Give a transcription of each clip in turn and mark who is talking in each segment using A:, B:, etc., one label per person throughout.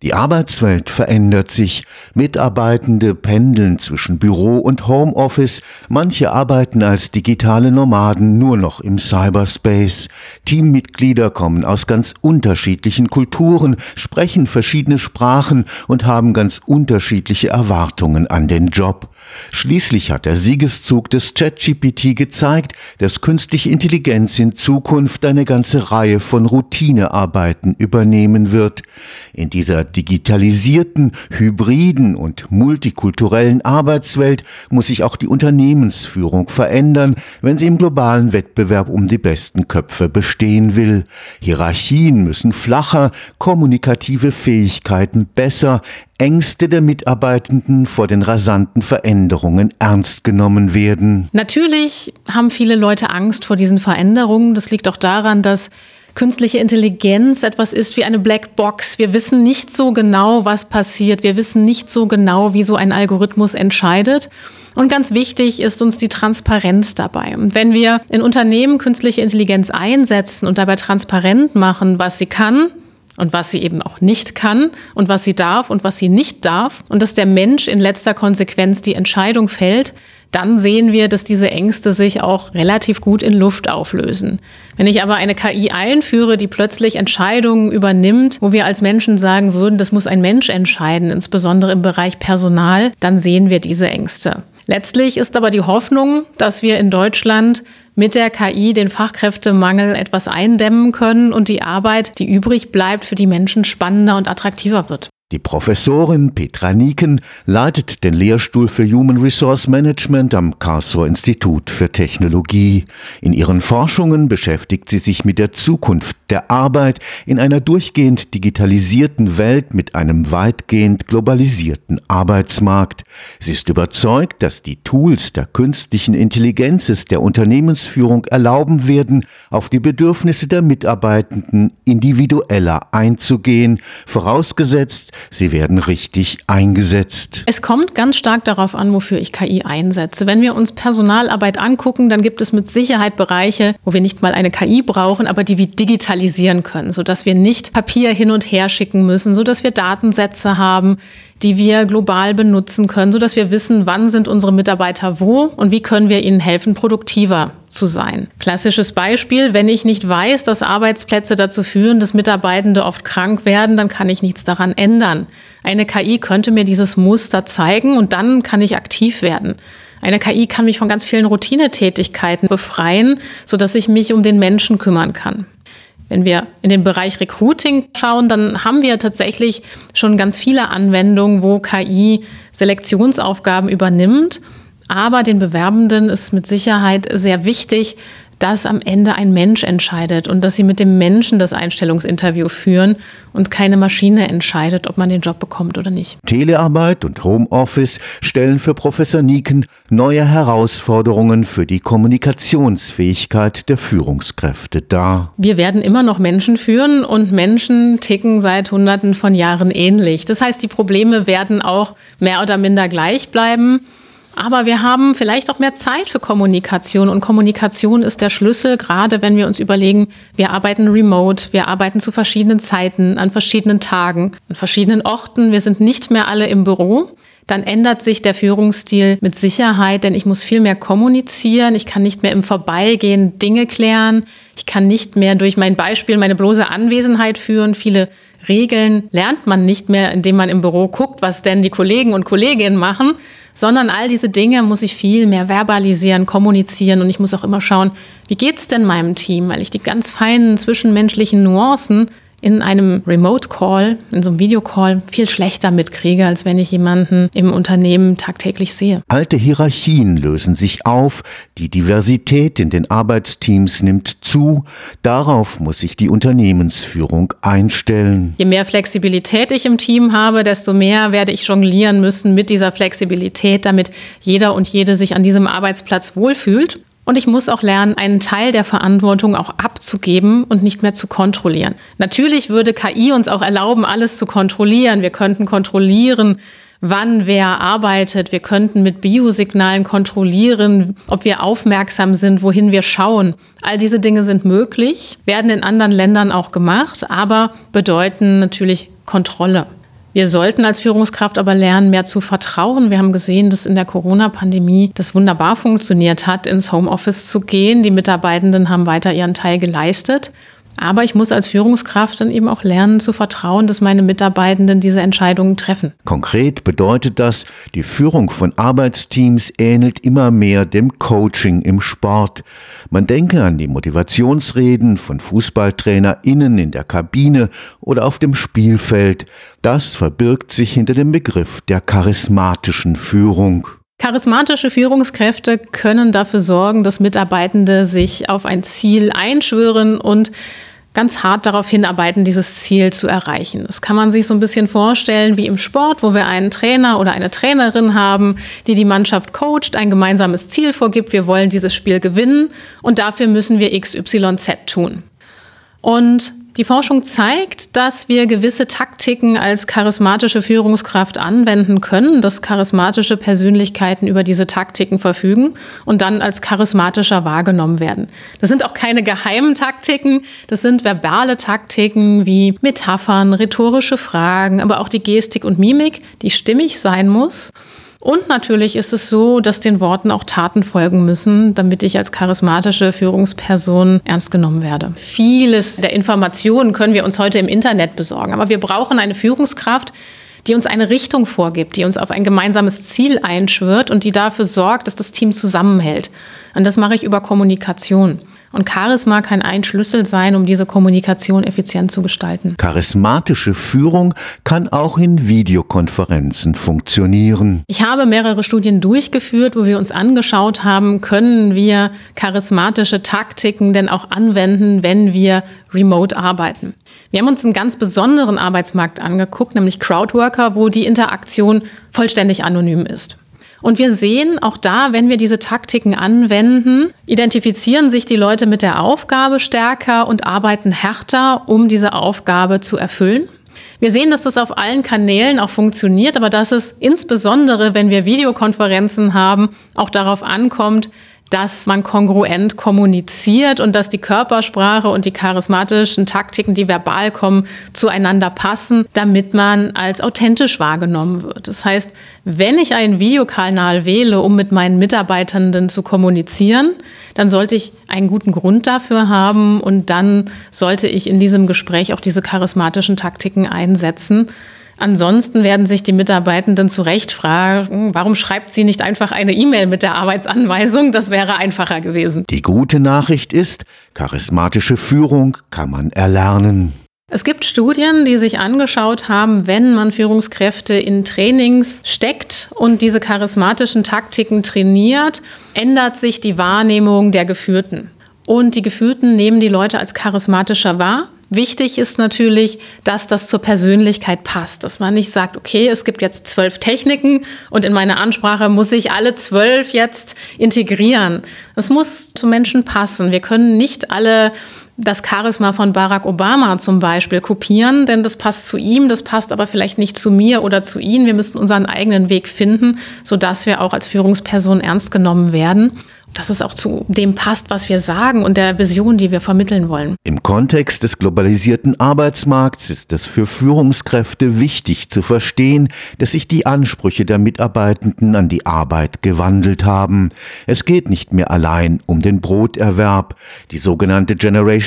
A: Die Arbeitswelt verändert sich. Mitarbeitende pendeln zwischen Büro und Homeoffice. Manche arbeiten als digitale Nomaden nur noch im Cyberspace. Teammitglieder kommen aus ganz unterschiedlichen Kulturen, sprechen verschiedene Sprachen und haben ganz unterschiedliche Erwartungen an den Job. Schließlich hat der Siegeszug des ChatGPT gezeigt, dass künstliche Intelligenz in Zukunft eine ganze Reihe von Routinearbeiten übernehmen wird. In dieser digitalisierten, hybriden und multikulturellen Arbeitswelt muss sich auch die Unternehmensführung verändern, wenn sie im globalen Wettbewerb um die besten Köpfe bestehen will. Hierarchien müssen flacher, kommunikative Fähigkeiten besser, Ängste der Mitarbeitenden vor den rasanten Veränderungen ernst genommen werden.
B: Natürlich haben viele Leute Angst vor diesen Veränderungen. Das liegt auch daran, dass künstliche Intelligenz etwas ist wie eine Blackbox. Wir wissen nicht so genau, was passiert. Wir wissen nicht so genau, wie so ein Algorithmus entscheidet. Und ganz wichtig ist uns die Transparenz dabei. Und wenn wir in Unternehmen künstliche Intelligenz einsetzen und dabei transparent machen, was sie kann, und was sie eben auch nicht kann und was sie darf und was sie nicht darf und dass der Mensch in letzter Konsequenz die Entscheidung fällt, dann sehen wir, dass diese Ängste sich auch relativ gut in Luft auflösen. Wenn ich aber eine KI einführe, die plötzlich Entscheidungen übernimmt, wo wir als Menschen sagen würden, das muss ein Mensch entscheiden, insbesondere im Bereich Personal, dann sehen wir diese Ängste. Letztlich ist aber die Hoffnung, dass wir in Deutschland mit der KI den Fachkräftemangel etwas eindämmen können und die Arbeit, die übrig bleibt, für die Menschen spannender und attraktiver wird.
A: Die Professorin Petra Nieken leitet den Lehrstuhl für Human Resource Management am Karlsruher Institut für Technologie. In ihren Forschungen beschäftigt sie sich mit der Zukunft der Arbeit in einer durchgehend digitalisierten Welt mit einem weitgehend globalisierten Arbeitsmarkt. Sie ist überzeugt, dass die Tools der künstlichen Intelligenz der Unternehmensführung erlauben werden, auf die Bedürfnisse der Mitarbeitenden individueller einzugehen, vorausgesetzt, sie werden richtig eingesetzt.
B: Es kommt ganz stark darauf an, wofür ich KI einsetze. Wenn wir uns Personalarbeit angucken, dann gibt es mit Sicherheit Bereiche, wo wir nicht mal eine KI brauchen, aber die wir digitalisieren können, sodass wir nicht Papier hin und her schicken müssen, sodass wir Datensätze haben, die wir global benutzen können, sodass wir wissen, wann sind unsere Mitarbeiter wo und wie können wir ihnen helfen, produktiver zu sein. Klassisches Beispiel, wenn ich nicht weiß, dass Arbeitsplätze dazu führen, dass Mitarbeitende oft krank werden, dann kann ich nichts daran ändern. Eine KI könnte mir dieses Muster zeigen und dann kann ich aktiv werden. Eine KI kann mich von ganz vielen Routinetätigkeiten befreien, sodass ich mich um den Menschen kümmern kann. Wenn wir in den Bereich Recruiting schauen, dann haben wir tatsächlich schon ganz viele Anwendungen, wo KI Selektionsaufgaben übernimmt. Aber den Bewerbenden ist mit Sicherheit sehr wichtig, dass am Ende ein Mensch entscheidet und dass sie mit dem Menschen das Einstellungsinterview führen und keine Maschine entscheidet, ob man den Job bekommt oder nicht.
A: Telearbeit und Homeoffice stellen für Professor Nieken neue Herausforderungen für die Kommunikationsfähigkeit der Führungskräfte dar.
B: Wir werden immer noch Menschen führen und Menschen ticken seit Hunderten von Jahren ähnlich. Das heißt, die Probleme werden auch mehr oder minder gleich bleiben. Aber wir haben vielleicht auch mehr Zeit für Kommunikation. Und Kommunikation ist der Schlüssel, gerade wenn wir uns überlegen, wir arbeiten remote, wir arbeiten zu verschiedenen Zeiten, an verschiedenen Tagen, an verschiedenen Orten, wir sind nicht mehr alle im Büro. Dann ändert sich der Führungsstil mit Sicherheit, denn ich muss viel mehr kommunizieren, ich kann nicht mehr im Vorbeigehen Dinge klären, ich kann nicht mehr durch mein Beispiel meine bloße Anwesenheit führen, viele Regeln lernt man nicht mehr, indem man im Büro guckt, was denn die Kollegen und Kolleginnen machen, sondern all diese Dinge muss ich viel mehr verbalisieren, kommunizieren und ich muss auch immer schauen, wie geht's denn meinem Team, weil ich die ganz feinen zwischenmenschlichen Nuancen in einem Remote Call, in so einem Videocall viel schlechter mitkriege, als wenn ich jemanden im Unternehmen tagtäglich sehe.
A: Alte Hierarchien lösen sich auf, die Diversität in den Arbeitsteams nimmt zu, darauf muss sich die Unternehmensführung einstellen.
B: Je mehr Flexibilität ich im Team habe, desto mehr werde ich jonglieren müssen mit dieser Flexibilität, damit jeder und jede sich an diesem Arbeitsplatz wohlfühlt. Und ich muss auch lernen, einen Teil der Verantwortung auch abzugeben und nicht mehr zu kontrollieren. Natürlich würde KI uns auch erlauben, alles zu kontrollieren. Wir könnten kontrollieren, wann wer arbeitet. Wir könnten mit Biosignalen kontrollieren, ob wir aufmerksam sind, wohin wir schauen. All diese Dinge sind möglich, werden in anderen Ländern auch gemacht, aber bedeuten natürlich Kontrolle. Wir sollten als Führungskraft aber lernen, mehr zu vertrauen. Wir haben gesehen, dass in der Corona-Pandemie das wunderbar funktioniert hat, ins Homeoffice zu gehen. Die Mitarbeitenden haben weiter ihren Teil geleistet. Aber ich muss als Führungskraft dann eben auch lernen zu vertrauen, dass meine Mitarbeitenden diese Entscheidungen treffen.
A: Konkret bedeutet das, die Führung von Arbeitsteams ähnelt immer mehr dem Coaching im Sport. Man denke an die Motivationsreden von FußballtrainerInnen in der Kabine oder auf dem Spielfeld. Das verbirgt sich hinter dem Begriff der charismatischen Führung.
B: Charismatische Führungskräfte können dafür sorgen, dass Mitarbeitende sich auf ein Ziel einschwören und ganz hart darauf hinarbeiten, dieses Ziel zu erreichen. Das kann man sich so ein bisschen vorstellen wie im Sport, wo wir einen Trainer oder eine Trainerin haben, die die Mannschaft coacht, ein gemeinsames Ziel vorgibt. Wir wollen dieses Spiel gewinnen und dafür müssen wir XYZ tun. Und die Forschung zeigt, dass wir gewisse Taktiken als charismatische Führungskraft anwenden können, dass charismatische Persönlichkeiten über diese Taktiken verfügen und dann als charismatischer wahrgenommen werden. Das sind auch keine geheimen Taktiken, das sind verbale Taktiken wie Metaphern, rhetorische Fragen, aber auch die Gestik und Mimik, die stimmig sein muss. Und natürlich ist es so, dass den Worten auch Taten folgen müssen, damit ich als charismatische Führungsperson ernst genommen werde. Vieles der Informationen können wir uns heute im Internet besorgen, aber wir brauchen eine Führungskraft, die uns eine Richtung vorgibt, die uns auf ein gemeinsames Ziel einschwört und die dafür sorgt, dass das Team zusammenhält. Und das mache ich über Kommunikation. Und Charisma kann ein Schlüssel sein, um diese Kommunikation effizient zu gestalten.
A: Charismatische Führung kann auch in Videokonferenzen funktionieren.
B: Ich habe mehrere Studien durchgeführt, wo wir uns angeschaut haben, können wir charismatische Taktiken denn auch anwenden, wenn wir remote arbeiten. Wir haben uns einen ganz besonderen Arbeitsmarkt angeguckt, nämlich Crowdworker, wo die Interaktion vollständig anonym ist. Und wir sehen auch da, wenn wir diese Taktiken anwenden, identifizieren sich die Leute mit der Aufgabe stärker und arbeiten härter, um diese Aufgabe zu erfüllen. Wir sehen, dass das auf allen Kanälen auch funktioniert, aber dass es insbesondere, wenn wir Videokonferenzen haben, auch darauf ankommt, dass man kongruent kommuniziert und dass die Körpersprache und die charismatischen Taktiken, die verbal kommen, zueinander passen, damit man als authentisch wahrgenommen wird. Das heißt, wenn ich einen Videokanal wähle, um mit meinen Mitarbeitenden zu kommunizieren, dann sollte ich einen guten Grund dafür haben und dann sollte ich in diesem Gespräch auch diese charismatischen Taktiken einsetzen. Ansonsten werden sich die Mitarbeitenden zu Recht fragen, warum schreibt sie nicht einfach eine E-Mail mit der Arbeitsanweisung? Das wäre einfacher gewesen.
A: Die gute Nachricht ist, charismatische Führung kann man erlernen.
B: Es gibt Studien, die sich angeschaut haben, wenn man Führungskräfte in Trainings steckt und diese charismatischen Taktiken trainiert, ändert sich die Wahrnehmung der Geführten. Und die Geführten nehmen die Leute als charismatischer wahr Wichtig ist natürlich, dass das zur Persönlichkeit passt, dass man nicht sagt, okay, es gibt jetzt zwölf Techniken und in meiner Ansprache muss ich alle zwölf jetzt integrieren. Das muss zu Menschen passen. Wir können nicht alle das Charisma von Barack Obama zum Beispiel kopieren, denn das passt zu ihm, das passt aber vielleicht nicht zu mir oder zu Ihnen. Wir müssen unseren eigenen Weg finden, sodass wir auch als Führungsperson ernst genommen werden dass es auch zu dem passt, was wir sagen und der Vision, die wir vermitteln wollen.
A: Im Kontext des globalisierten Arbeitsmarkts ist es für Führungskräfte wichtig zu verstehen, dass sich die Ansprüche der Mitarbeitenden an die Arbeit gewandelt haben. Es geht nicht mehr allein um den Broterwerb. Die sogenannte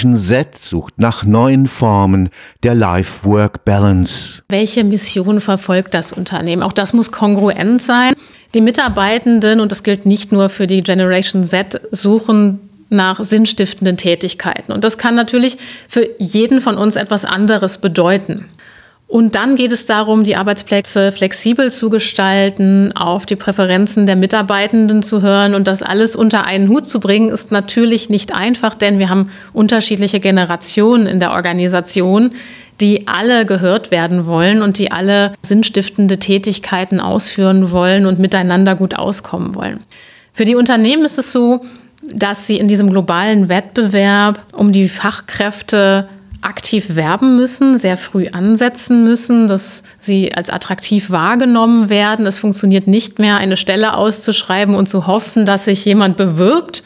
A: Generation Z sucht nach neuen Formen der Life-Work-Balance.
B: Welche Mission verfolgt das Unternehmen? Auch das muss kongruent sein. Die Mitarbeitenden, und das gilt nicht nur für die Generation Z, suchen nach sinnstiftenden Tätigkeiten. Und das kann natürlich für jeden von uns etwas anderes bedeuten. Und dann geht es darum, die Arbeitsplätze flexibel zu gestalten, auf die Präferenzen der Mitarbeitenden zu hören und das alles unter einen Hut zu bringen, ist natürlich nicht einfach, denn wir haben unterschiedliche Generationen in der Organisation, die alle gehört werden wollen und die alle sinnstiftende Tätigkeiten ausführen wollen und miteinander gut auskommen wollen. Für die Unternehmen ist es so, dass sie in diesem globalen Wettbewerb um die Fachkräfte aktiv werben müssen, sehr früh ansetzen müssen, dass sie als attraktiv wahrgenommen werden. Es funktioniert nicht mehr, eine Stelle auszuschreiben und zu hoffen, dass sich jemand bewirbt.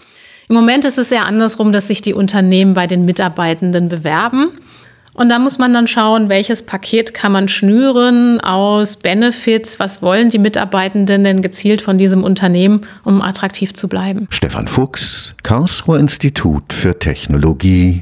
B: Im Moment ist es eher andersrum, dass sich die Unternehmen bei den Mitarbeitenden bewerben Und da muss man dann schauen, welches Paket kann man schnüren aus Benefits, was wollen die Mitarbeitenden denn gezielt von diesem Unternehmen, um attraktiv zu bleiben.
A: Stefan Fuchs, Karlsruher Institut für Technologie